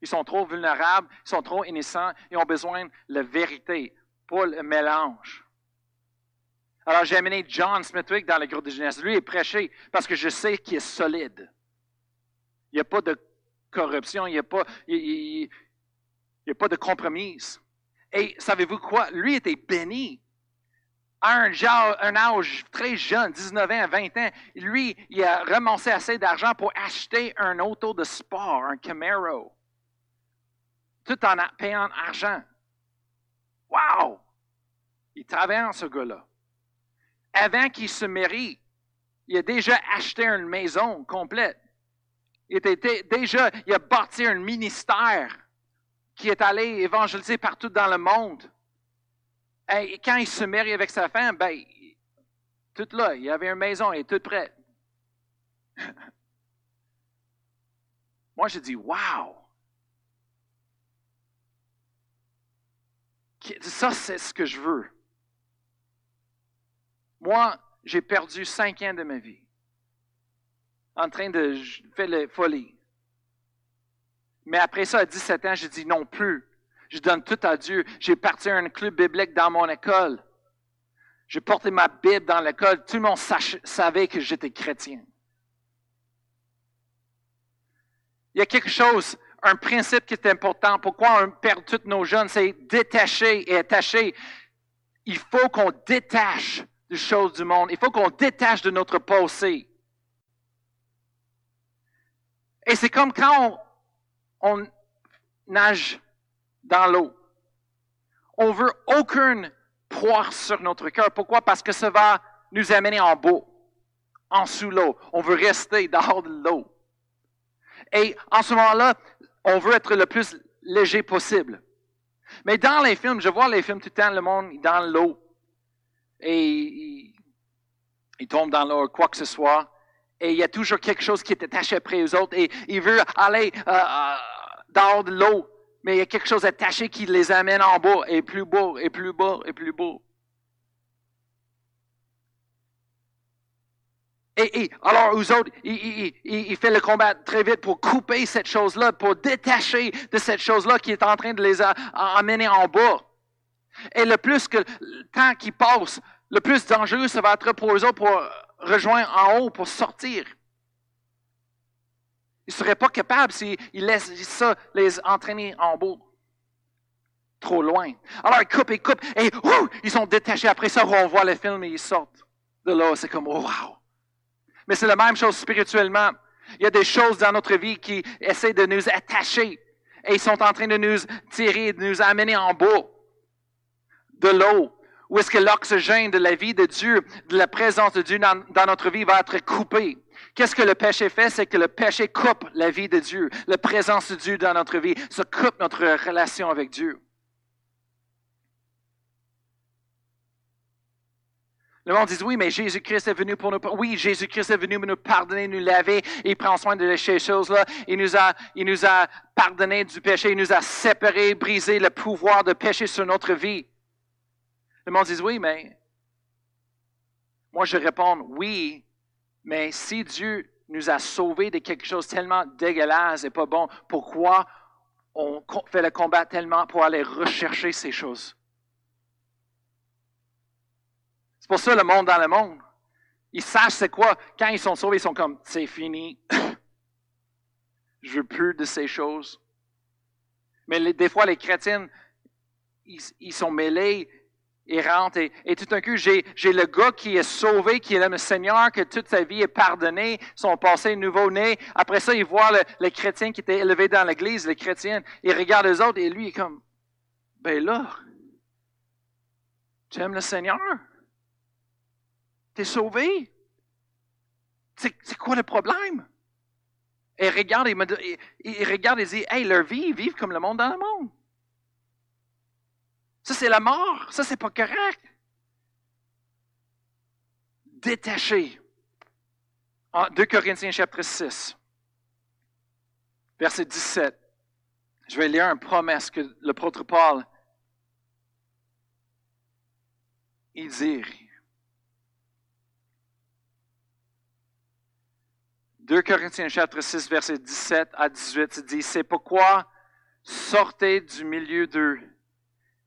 Speaker 1: Ils sont trop vulnérables, ils sont trop innocents, ils ont besoin de la vérité, pas le mélange. Alors, j'ai amené John Smithwick dans le groupe de jeunesse. Lui est prêché parce que je sais qu'il est solide. Il n'y a pas de corruption, il n'y a, pas, il, a pas de compromis. Et savez-vous quoi? Lui était béni. À un, âge très jeune, 19 ans, 20 ans, lui, il a ramassé assez d'argent pour acheter un auto de sport, un Camaro, tout en payant argent. Wow! Il travaille, ce gars-là avant qu'il se marie, il a déjà acheté une maison complète. Il était déjà, bâti un ministère qui est allé évangéliser partout dans le monde. Et quand il se marie avec sa femme, ben, tout là, il avait une maison, et tout prêt. Moi, je dis, wow! Ça, c'est ce que je veux. Moi, j'ai perdu cinq ans de ma vie en train de faire la folie. Mais après ça, à 17 ans, j'ai dit non plus. Je donne tout à Dieu. J'ai parti à un club biblique dans mon école. J'ai porté ma Bible dans l'école. Tout le monde savait que j'étais chrétien. Il y a quelque chose, un principe qui est important. Pourquoi on perd tous nos jeunes, c'est détacher et attacher. Il faut qu'on détache des choses du monde. Il faut qu'on détache de notre passé. Et c'est comme quand on, nage dans l'eau. On veut aucune proie sur notre cœur. Pourquoi? Parce que ça va nous amener en bas, en sous l'eau. On veut rester dehors de l'eau. Et en ce moment-là, on veut être le plus léger possible. Mais dans les films, je vois les films tout le temps, le monde dans l'eau et il, tombe dans l'eau, quoi que ce soit, et il y a toujours quelque chose qui est attaché après eux autres, et il veut aller euh, euh, dans l'eau, mais il y a quelque chose attaché qui les amène en bas, et plus bas, et plus bas, et plus bas. Et, alors, eux autres, il, il, fait le combat très vite pour couper cette chose-là, pour détacher de cette chose-là qui est en train de les amener en bas. Et le plus que le temps qui passe, le plus dangereux, ça va être pour eux pour rejoindre en haut, pour sortir. Ils ne seraient pas capables s'ils laissent ça les entraîner en bas. Trop loin. Alors, ils coupent, ils coupent, et ils sont détachés. Après ça, on voit le film et ils sortent de là. C'est comme, oh, wow. Mais c'est la même chose spirituellement. Il y a des choses dans notre vie qui essaient de nous attacher et ils sont en train de nous tirer, de nous amener en bas de l'eau, où est-ce que l'oxygène de la vie de Dieu, de la présence de Dieu dans, notre vie va être coupé? Qu'est-ce que le péché fait? C'est que le péché coupe la vie de Dieu, la présence de Dieu dans notre vie, ça coupe notre relation avec Dieu. Le monde dit oui, mais Jésus-Christ est venu pour nous. Oui, Jésus-Christ est venu nous pardonner, nous laver. Il prend soin de ces choses-là. Il nous a, il nous a pardonné du péché. Il nous a séparés, brisé le pouvoir de péché sur notre vie. Le monde dit oui, mais moi je réponds oui, mais si Dieu nous a sauvés de quelque chose tellement dégueulasse et pas bon, pourquoi on fait le combat tellement pour aller rechercher ces choses? C'est pour ça le monde dans le monde. Ils savent c'est quoi. Quand ils sont sauvés, ils sont comme, c'est fini. Je veux plus de ces choses. Mais des fois, les chrétiens, ils sont mêlés il rentre et, tout d'un coup, j'ai, le gars qui est sauvé, qui est le Seigneur, que toute sa vie est pardonnée, son passé nouveau-né. Après ça, il voit le, le chrétien qui était élevé dans l'église, le chrétien, il regarde les autres et lui, il est comme, ben là, tu aimes le Seigneur? T'es sauvé? C'est, quoi le problème? Et il regarde, il, il regarde et dit, hey, leur vie, ils vivent comme le monde dans le monde. Ça, c'est la mort. Ça, c'est pas correct. Détaché. En 2 Corinthiens chapitre 6, verset 17. Je vais lire une promesse que l'apôtre Paul il dit. 2 Corinthiens chapitre 6, verset 17 à 18, il dit, C'est pourquoi sortez du milieu d'eux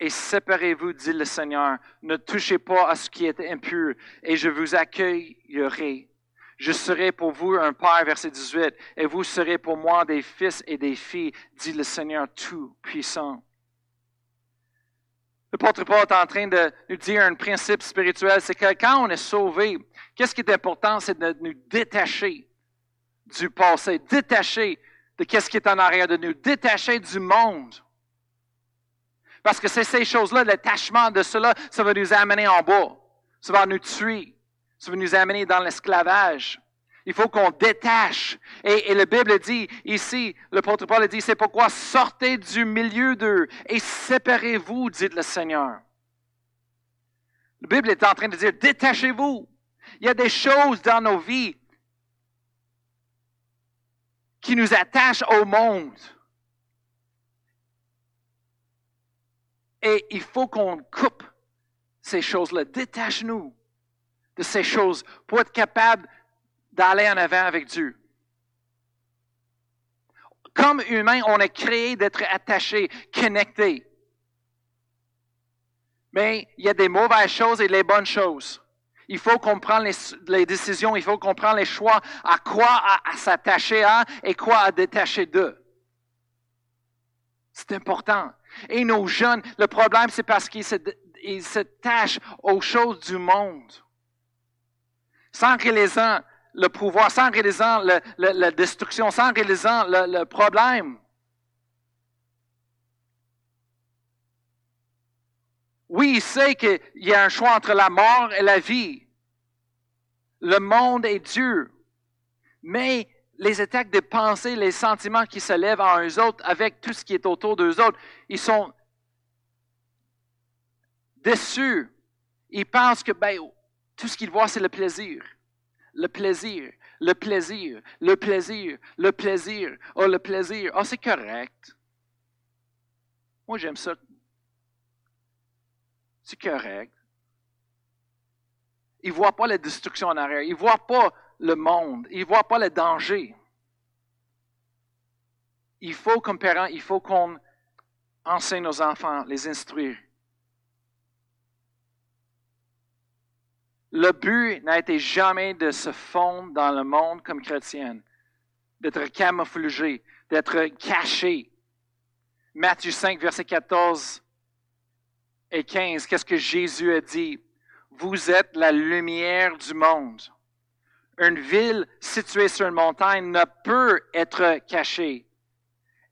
Speaker 1: et séparez-vous, dit le Seigneur. Ne touchez pas à ce qui est impur, et je vous accueillerai. Je serai pour vous un père, verset 18, et vous serez pour moi des fils et des filles, dit le Seigneur Tout-Puissant. L'apôtre Paul est en train de nous dire un principe spirituel, c'est que quand on est sauvé, qu'est-ce qui est important, c'est de nous détacher du passé, détacher de qu'est-ce qui est en arrière de nous, détacher du monde. Parce que c'est ces choses-là, l'attachement de cela, ça va nous amener en bas. Ça va nous tuer. Ça va nous amener dans l'esclavage. Il faut qu'on détache. Et, la Bible dit ici, l'apôtre Paul dit, c'est pourquoi sortez du milieu d'eux et séparez-vous, dit le Seigneur. La Bible est en train de dire, détachez-vous. Il y a des choses dans nos vies qui nous attachent au monde. Et il faut qu'on coupe ces choses-là. Détache-nous de ces choses pour être capable d'aller en avant avec Dieu. Comme humain, on est créé d'être attaché, connecté. Mais il y a des mauvaises choses et des bonnes choses. Il faut comprendre les, décisions, il faut comprendre les choix, à quoi à, s'attacher à et quoi à détacher d'eux. C'est important. Et nos jeunes, le problème, c'est parce qu'ils s'attachent aux choses du monde. Sans réaliser le pouvoir, sans réalisant la destruction, sans réalisant le, problème. Oui, il sait qu'il y a un choix entre la mort et la vie. Le monde est Dieu. Mais les attaques des pensées, les sentiments qui se lèvent en eux autres, avec tout ce qui est autour d'eux autres, ils sont déçus. Ils pensent que ben, tout ce qu'ils voient, c'est le plaisir le plaisir, le plaisir, le plaisir, le plaisir, oh le plaisir, oh c'est correct. Moi j'aime ça. C'est correct. Ils ne voient pas la destruction en arrière, ils ne voient pas le monde, ils ne voient pas le danger. Il faut, comme parents, il faut qu'on enseigne nos enfants, les instruire. Le but n'a été jamais de se fondre dans le monde comme chrétienne, d'être camouflagé, d'être caché. Matthieu 5, verset 14 et 15, qu'est-ce que Jésus a dit? Vous êtes la lumière du monde. Une ville située sur une montagne ne peut être cachée.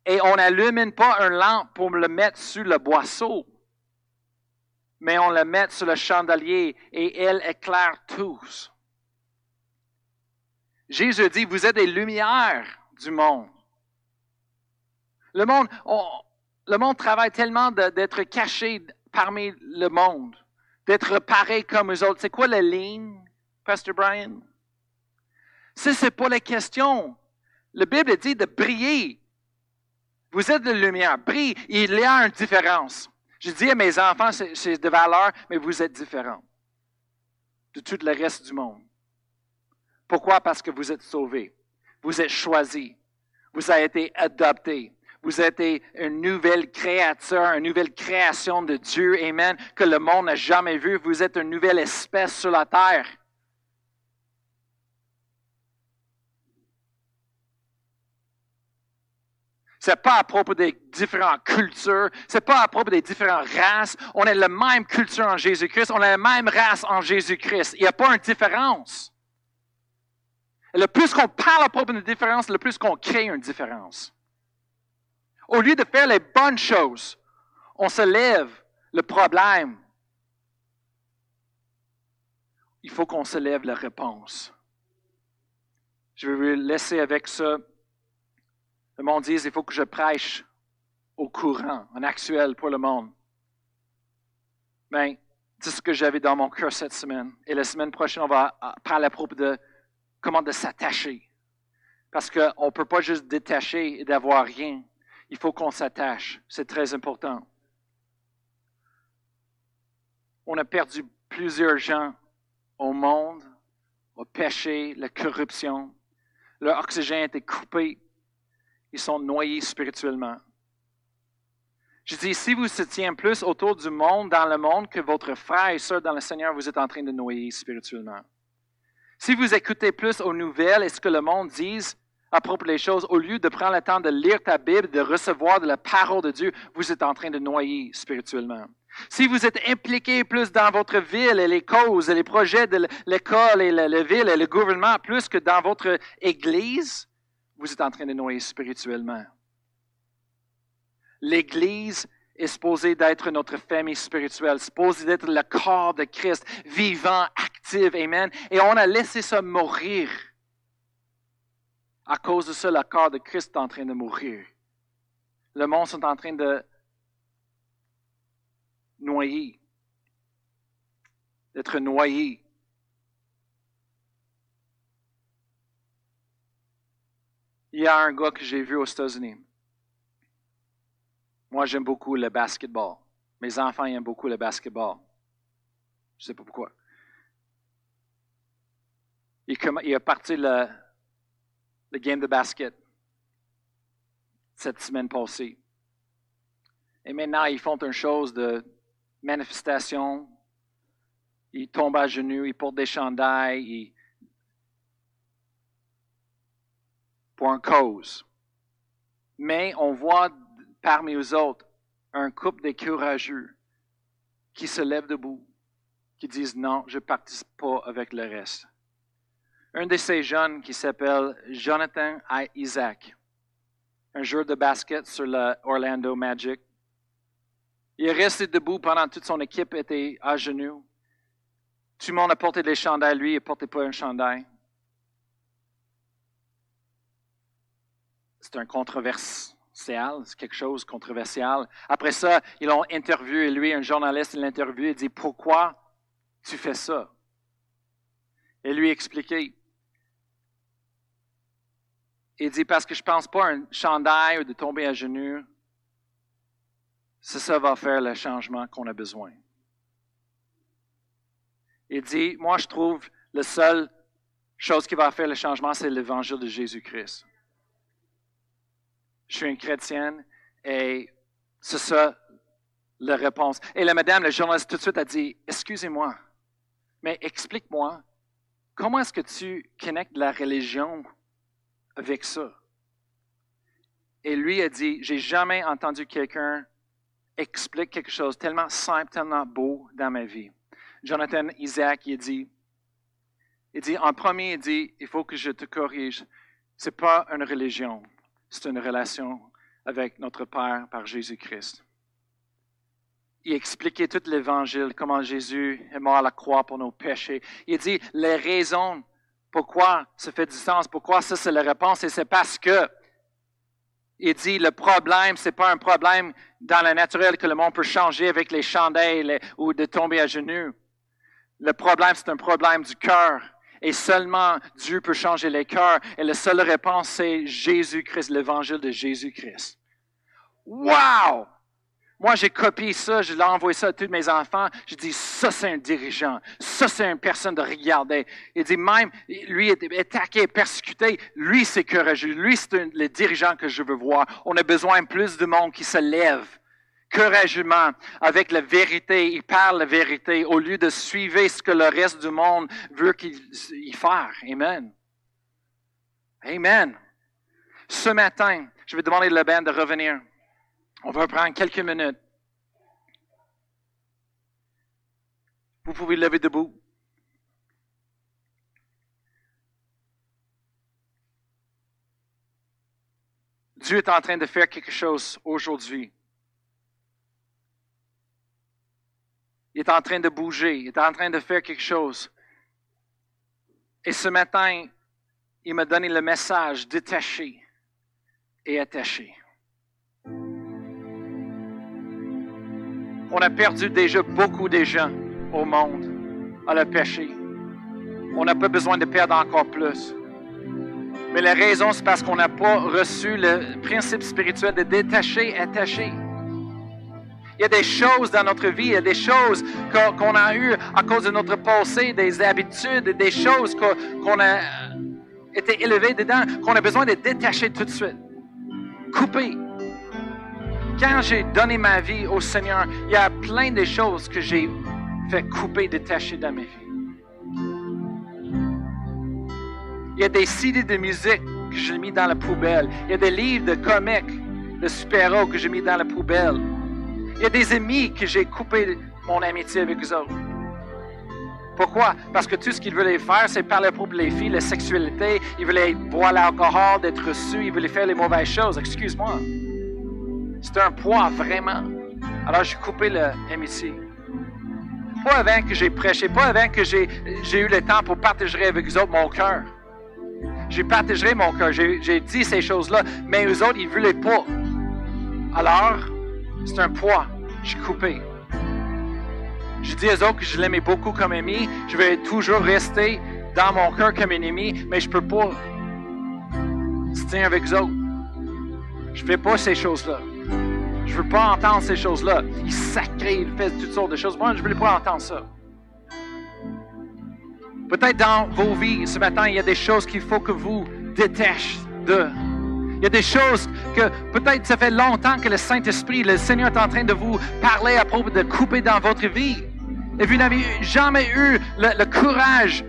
Speaker 1: Et on n'allumine pas un lampe pour le mettre sur le boisseau mais on la met sur le chandelier et elle éclaire tous. Jésus dit, vous êtes des lumières du monde. Le monde, le monde travaille tellement d'être caché parmi le monde, d'être pareil comme eux autres. C'est quoi la ligne, Pastor Brian? Ce n'est pas la question. La Bible dit de briller. Vous êtes de lumière. Brille. Il y a une différence. Je dis à mes enfants, c'est de valeur, mais vous êtes différents de tout le reste du monde. Pourquoi? Parce que vous êtes sauvés. Vous êtes choisis. Vous avez été adoptés. Vous êtes une nouvelle créature, une nouvelle création de Dieu, Amen, que le monde n'a jamais vu. Vous êtes une nouvelle espèce sur la terre. C'est pas à propos des différentes cultures, c'est pas à propos des différentes races. On a la même culture en Jésus-Christ, on a la même race en Jésus-Christ. Il n'y a pas une différence. le plus qu'on parle à propos de différence, le plus qu'on crée une différence. Au lieu de faire les bonnes choses, on se lève le problème. Il faut qu'on se lève la réponse. Je vais vous laisser avec ça. Le monde dit, il faut que je prêche au courant, en actuel pour le monde. Mais c'est ce que j'avais dans mon cœur cette semaine. Et la semaine prochaine, on va parler à propos de comment de s'attacher. Parce qu'on ne peut pas juste détacher et d'avoir rien. Il faut qu'on s'attache. C'est très important. On a perdu plusieurs gens au monde, au péché, la corruption. Leur oxygène a été coupé. Ils sont noyés spirituellement. Je dis, si vous se tiens plus autour du monde, dans le monde, que votre frère et soeur dans le Seigneur, vous êtes en train de noyer spirituellement. Si vous écoutez plus aux nouvelles et ce que le monde dit à propos des choses, au lieu de prendre le temps de lire ta Bible, de recevoir de la parole de Dieu, vous êtes en train de noyer spirituellement. Si vous êtes impliqué plus dans votre ville et les causes et les projets de l'école et la ville et le gouvernement, plus que dans votre église, vous êtes en train de noyer spirituellement. L'Église est supposée d'être notre famille spirituelle, supposée d'être le corps de Christ, vivant, actif, Amen. Et on a laissé ça mourir. À cause de ça, le corps de Christ est en train de mourir. Le monde est en train de noyer, d'être noyé. Il y a un gars que j'ai vu aux États-Unis. Moi, j'aime beaucoup le basketball. Mes enfants aiment beaucoup le basketball. Je ne sais pas pourquoi. Il, a parti le, le game de basket cette semaine passée. Et maintenant, ils font une chose de manifestation. Ils tombent à genoux, ils portent des chandails ils... pour une cause. Mais on voit parmi eux autres un couple de courageux qui se lèvent debout, qui disent non, je ne participe pas avec le reste. Un de ces jeunes qui s'appelle Jonathan Isaac, un joueur de basket sur le Orlando Magic. Il est resté debout pendant toute son équipe était à genoux. Tout le monde a porté des chandails, lui, il ne portait pas un chandail. C'est un controverse c'est quelque chose de controversial. Après ça, ils l'ont interviewé, lui, un journaliste, interviewé, il dit, pourquoi tu fais ça? Et lui expliqué. Il dit, parce que je ne pense pas un chandail ou de tomber à genoux, ça, ça va faire le changement qu'on a besoin. Il dit, moi, je trouve la seule chose qui va faire le changement, c'est l'évangile de Jésus-Christ je suis une chrétienne et c'est ça la réponse. Et la madame, la journaliste, tout de suite a dit, excusez-moi, mais explique-moi, comment est-ce que tu connectes la religion avec ça? Et lui a dit, j'ai jamais entendu quelqu'un expliquer quelque chose tellement simple, tellement beau dans ma vie. Jonathan Isaac, il dit, il dit, en premier, il dit, il faut que je te corrige. C'est pas une religion c'est une relation avec notre Père par Jésus-Christ. Il expliquait tout l'Évangile, comment Jésus est mort à la croix pour nos péchés. Il dit les raisons pourquoi ça fait du sens, pourquoi ça c'est la réponse, et c'est parce que il dit le problème, c'est pas un problème dans le naturel que le monde peut changer avec les chandelles ou de tomber à genoux. Le problème, c'est un problème du cœur. Et seulement Dieu peut changer les cœurs. Et la seule réponse, c'est Jésus-Christ, l'évangile de Jésus-Christ. Wow! Moi, j'ai copié ça, je l'ai envoyé ça à tous mes enfants. Je dis, ça, c'est un dirigeant. Ça, c'est une personne de regarder. Il dit, même, lui est attaqué, persécuté. Lui, c'est courageux. Lui, c'est le dirigeant que je veux voir. On a besoin plus de monde qui se lève courageusement avec la vérité. Il parle la vérité au lieu de suivre ce que le reste du monde veut qu'il fasse. Amen. Amen. Ce matin, je vais demander à la bande de revenir. On va prendre quelques minutes. Vous pouvez lever debout. Dieu est en train de faire quelque chose aujourd'hui. Il est en train de bouger, il est en train de faire quelque chose. Et ce matin, il m'a donné le message détaché et attaché. On a perdu déjà beaucoup de gens au monde à le péché. On n'a pas besoin de perdre encore plus. Mais la raison, c'est parce qu'on n'a pas reçu le principe spirituel de détacher, attacher. Il y a des choses dans notre vie, il y a des choses qu'on a eues à cause de notre passé, des habitudes, des choses qu'on a été élevés dedans, qu'on a besoin de détacher tout de suite. Couper. Quand j'ai donné ma vie au Seigneur, il y a plein de choses que j'ai fait couper, détacher dans ma vie. Il y a des CD de musique que j'ai mis dans la poubelle. Il y a des livres de comics, de super-héros que j'ai mis dans la poubelle. Il y a des amis que j'ai coupé mon amitié avec eux autres. Pourquoi? Parce que tout ce qu'ils voulaient faire, c'est parler pour les filles, la sexualité. Ils voulaient boire l'alcool, d'être reçus. Ils voulaient faire les mauvaises choses. Excuse-moi. C'est un poids, vraiment. Alors, j'ai coupé l'amitié. Pas avant que j'ai prêché, pas avant que j'ai eu le temps pour partager avec eux autres mon cœur. J'ai partagé mon cœur, j'ai dit ces choses-là, mais eux autres, ils ne voulaient pas. Alors, c'est un poids. Je suis coupé. Je dis aux autres que je l'aimais beaucoup comme ami. Je vais toujours rester dans mon cœur comme un ami, mais je ne peux pas tenir avec eux autres. Je ne fais pas ces choses-là. Je ne veux pas entendre ces choses-là. Ils sacrés, ils font toutes sortes de choses. Moi, je ne voulais pas entendre ça. Peut-être dans vos vies ce matin, il y a des choses qu'il faut que vous détachiez de. Il y a des choses que peut-être ça fait longtemps que le Saint-Esprit, le Seigneur est en train de vous parler à propos de couper dans votre vie. Et vous n'avez jamais eu le, courage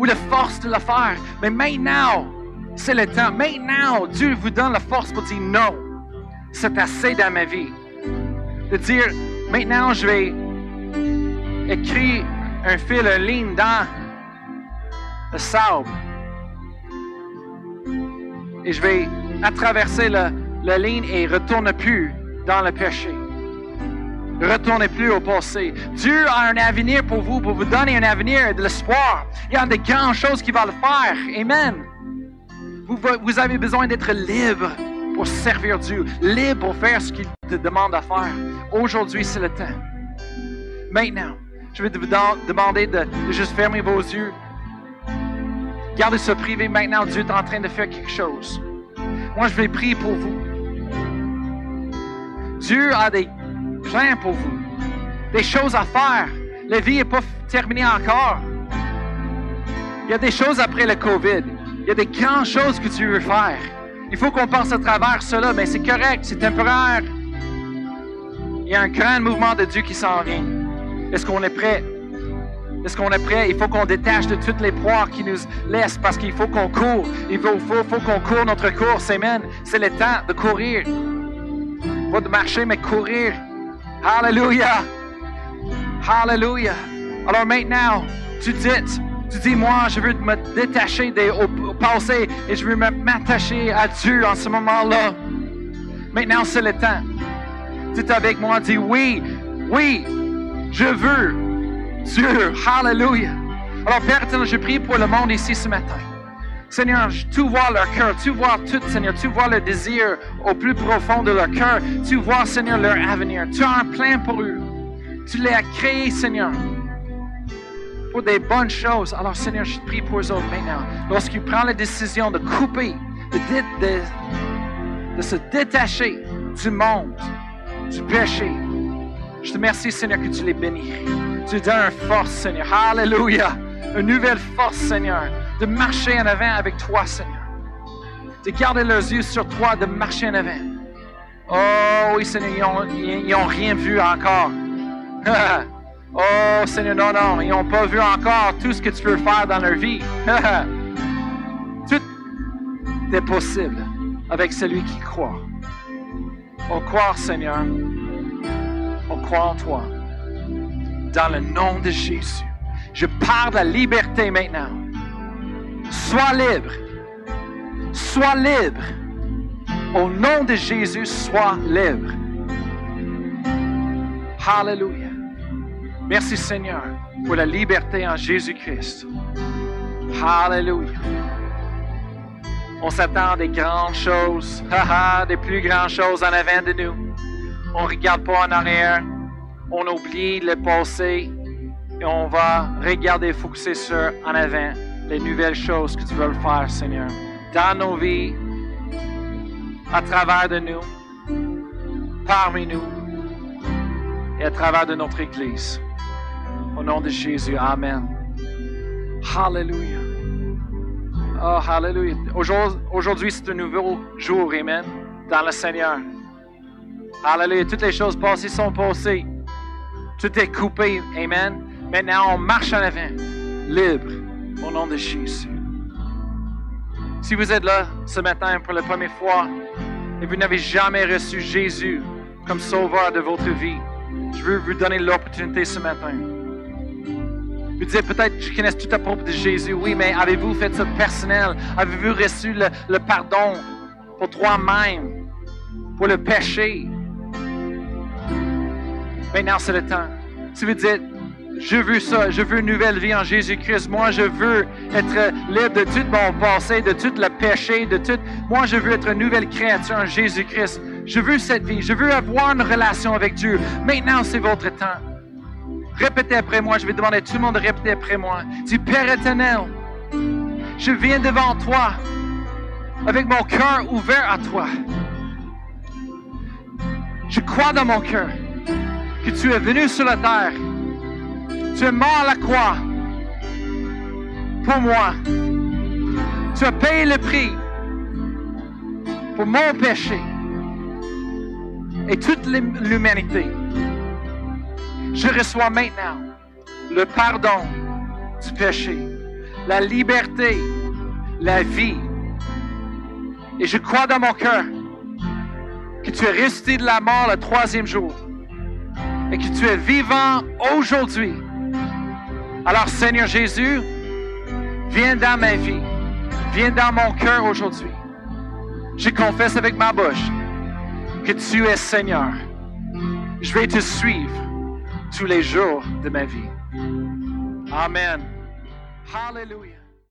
Speaker 1: ou la force de le faire. Mais maintenant, c'est le temps. Maintenant, Dieu vous donne la force pour dire non. C'est assez dans ma vie. De dire, maintenant, je vais écrire un fil, une ligne dans le sable et je vais traverser la, ligne et retourne plus dans le péché. Retournez plus au passé. Dieu a un avenir pour vous, pour vous donner un avenir de l'espoir. Il y a de grandes choses qu'il va le faire. Amen. Vous, vous avez besoin d'être libre pour servir Dieu, libre pour faire ce qu'il te demande à faire. Aujourd'hui, c'est le temps. Maintenant, je vais vous demander de juste fermer vos yeux. Gardez ce privé maintenant. Dieu est en train de faire quelque chose. Moi, je vais prier pour vous. Dieu a des plans pour vous, des choses à faire. La vie n'est pas terminée encore. Il y a des choses après le COVID. Il y a des grandes choses que Dieu veut faire. Il faut qu'on passe à travers cela, mais c'est correct, c'est temporaire. Il y a un grand mouvement de Dieu qui s'en vient. Est-ce qu'on est prêt? Est-ce qu'on est prêt? Il faut qu'on détache de toutes les poires qui nous laissent parce qu'il faut qu'on court. Il faut, qu'on court notre course. Amen. C'est le temps de courir. Pas de marcher, mais courir. Hallelujah. Hallelujah. Alors maintenant, tu dis, tu dis, moi, je veux me détacher des, au, passé et je veux m'attacher à Dieu en ce moment-là. Maintenant, c'est le temps. Dis avec moi, dis oui, oui, je veux Dieu. Hallelujah. Alors, Père je prie pour le monde ici ce matin. Seigneur, tu vois leur cœur, tu vois tout, Seigneur, tu vois le désir au plus profond de leur cœur, tu vois, Seigneur, leur avenir. Tu as un plan pour eux. Tu les as créés, Seigneur, pour des bonnes choses. Alors, Seigneur, je prie pour eux autres maintenant. Lorsqu'ils prennent la décision de couper, de, de se détacher du monde, du péché, je te remercie, Seigneur, que tu les bénis. Tu donnes une force, Seigneur. Alléluia. Une nouvelle force, Seigneur. De marcher en avant avec toi, Seigneur. De garder leurs yeux sur toi, de marcher en avant. Oh oui, Seigneur, ils n'ont rien vu encore. oh Seigneur, non, non, ils n'ont pas vu encore tout ce que tu peux faire dans leur vie. tout est possible avec celui qui croit. On croit, Seigneur. On croit en toi dans le nom de Jésus. Je parle de la liberté maintenant. Sois libre. Sois libre. Au nom de Jésus, sois libre. Hallelujah. Merci Seigneur pour la liberté en Jésus-Christ. Hallelujah. On s'attend à des grandes choses, des plus grandes choses en avant de nous. On ne regarde pas en arrière on oublie le passé et on va regarder, focusser sur en avant les nouvelles choses que tu veux faire, Seigneur, dans nos vies, à travers de nous, parmi nous et à travers de notre Église. Au nom de Jésus, Amen. Hallelujah. Oh, hallelujah. Aujourd'hui, c'est un nouveau jour, Amen, dans le Seigneur. Alléluia. Toutes les choses passées sont passées. Tout est coupé. Amen. Maintenant, on marche en avant, libre, au nom de Jésus. Si vous êtes là ce matin pour la première fois et vous n'avez jamais reçu Jésus comme sauveur de votre vie, je veux vous donner l'opportunité ce matin. Vous dites peut-être, je connais tout à propos de Jésus. Oui, mais avez-vous fait ça personnel? Avez-vous reçu le, le pardon pour toi-même, pour le péché? Maintenant, c'est le temps. Si vous dites, je veux ça, je veux une nouvelle vie en Jésus-Christ. Moi, je veux être libre de tout mon passé, de tout le péché, de tout. Moi, je veux être une nouvelle créature en Jésus-Christ. Je veux cette vie. Je veux avoir une relation avec Dieu. Maintenant, c'est votre temps. Répétez après moi. Je vais demander à tout le monde de répéter après moi. Dis, Père éternel, je viens devant toi avec mon cœur ouvert à toi. Je crois dans mon cœur que tu es venu sur la terre. Tu es mort à la croix pour moi. Tu as payé le prix pour mon péché et toute l'humanité. Je reçois maintenant le pardon du péché, la liberté, la vie. Et je crois dans mon cœur que tu es resté de la mort le troisième jour et que tu es vivant aujourd'hui. Alors Seigneur Jésus, viens dans ma vie, viens dans mon cœur aujourd'hui. Je confesse avec ma bouche que tu es Seigneur. Je vais te suivre tous les jours de ma vie. Amen. Hallelujah.